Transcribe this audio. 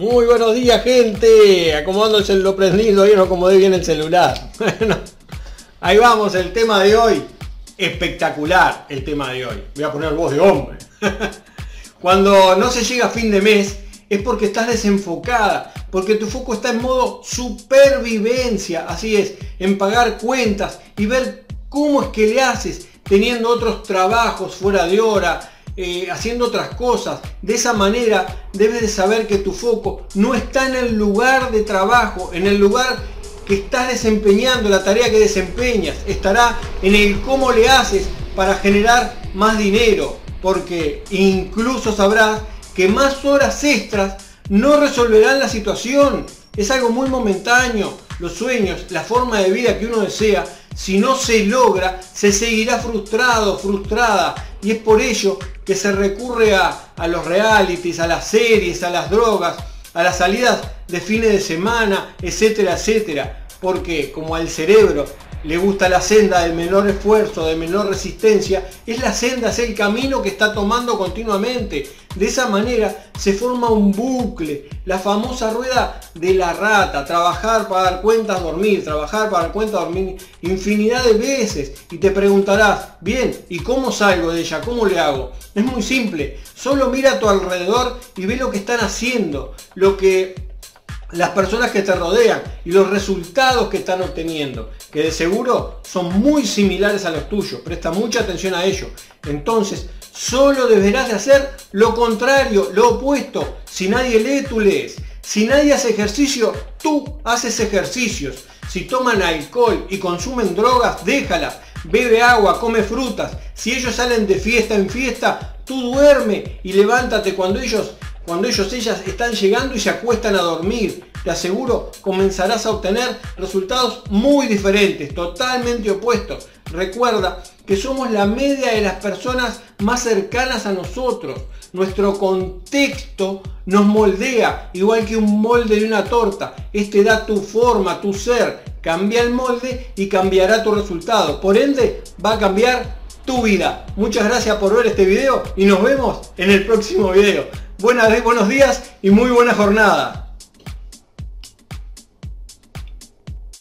Muy buenos días, gente. Acomodándose lo prendido ahí no acomodé bien el celular. Bueno, ahí vamos, el tema de hoy. Espectacular el tema de hoy. Voy a poner voz de hombre. Cuando no se llega a fin de mes es porque estás desenfocada, porque tu foco está en modo supervivencia, así es, en pagar cuentas y ver cómo es que le haces teniendo otros trabajos fuera de hora, eh, haciendo otras cosas. De esa manera debes de saber que tu foco no está en el lugar de trabajo, en el lugar que estás desempeñando, la tarea que desempeñas. Estará en el cómo le haces para generar más dinero. Porque incluso sabrás que más horas extras no resolverán la situación. Es algo muy momentáneo. Los sueños, la forma de vida que uno desea, si no se logra, se seguirá frustrado, frustrada. Y es por ello que se recurre a, a los realities, a las series, a las drogas, a las salidas de fines de semana, etcétera, etcétera. Porque como al cerebro le gusta la senda del menor esfuerzo, de menor resistencia, es la senda, es el camino que está tomando continuamente. De esa manera se forma un bucle, la famosa rueda de la rata, trabajar para dar cuentas, dormir, trabajar para dar cuentas, dormir, infinidad de veces. Y te preguntarás, bien, ¿y cómo salgo de ella? ¿Cómo le hago? Es muy simple, solo mira a tu alrededor y ve lo que están haciendo, lo que las personas que te rodean y los resultados que están obteniendo, que de seguro son muy similares a los tuyos. Presta mucha atención a ello. Entonces, solo deberás de hacer lo contrario, lo opuesto. Si nadie lee, tú lees. Si nadie hace ejercicio, tú haces ejercicios. Si toman alcohol y consumen drogas, déjalas. Bebe agua, come frutas. Si ellos salen de fiesta en fiesta, tú duerme y levántate cuando ellos cuando ellos, ellas están llegando y se acuestan a dormir. Te aseguro, comenzarás a obtener resultados muy diferentes, totalmente opuestos. Recuerda que somos la media de las personas más cercanas a nosotros. Nuestro contexto nos moldea, igual que un molde de una torta. Este da tu forma, tu ser. Cambia el molde y cambiará tu resultado. Por ende, va a cambiar tu vida. Muchas gracias por ver este video y nos vemos en el próximo video buenos días y muy buena jornada.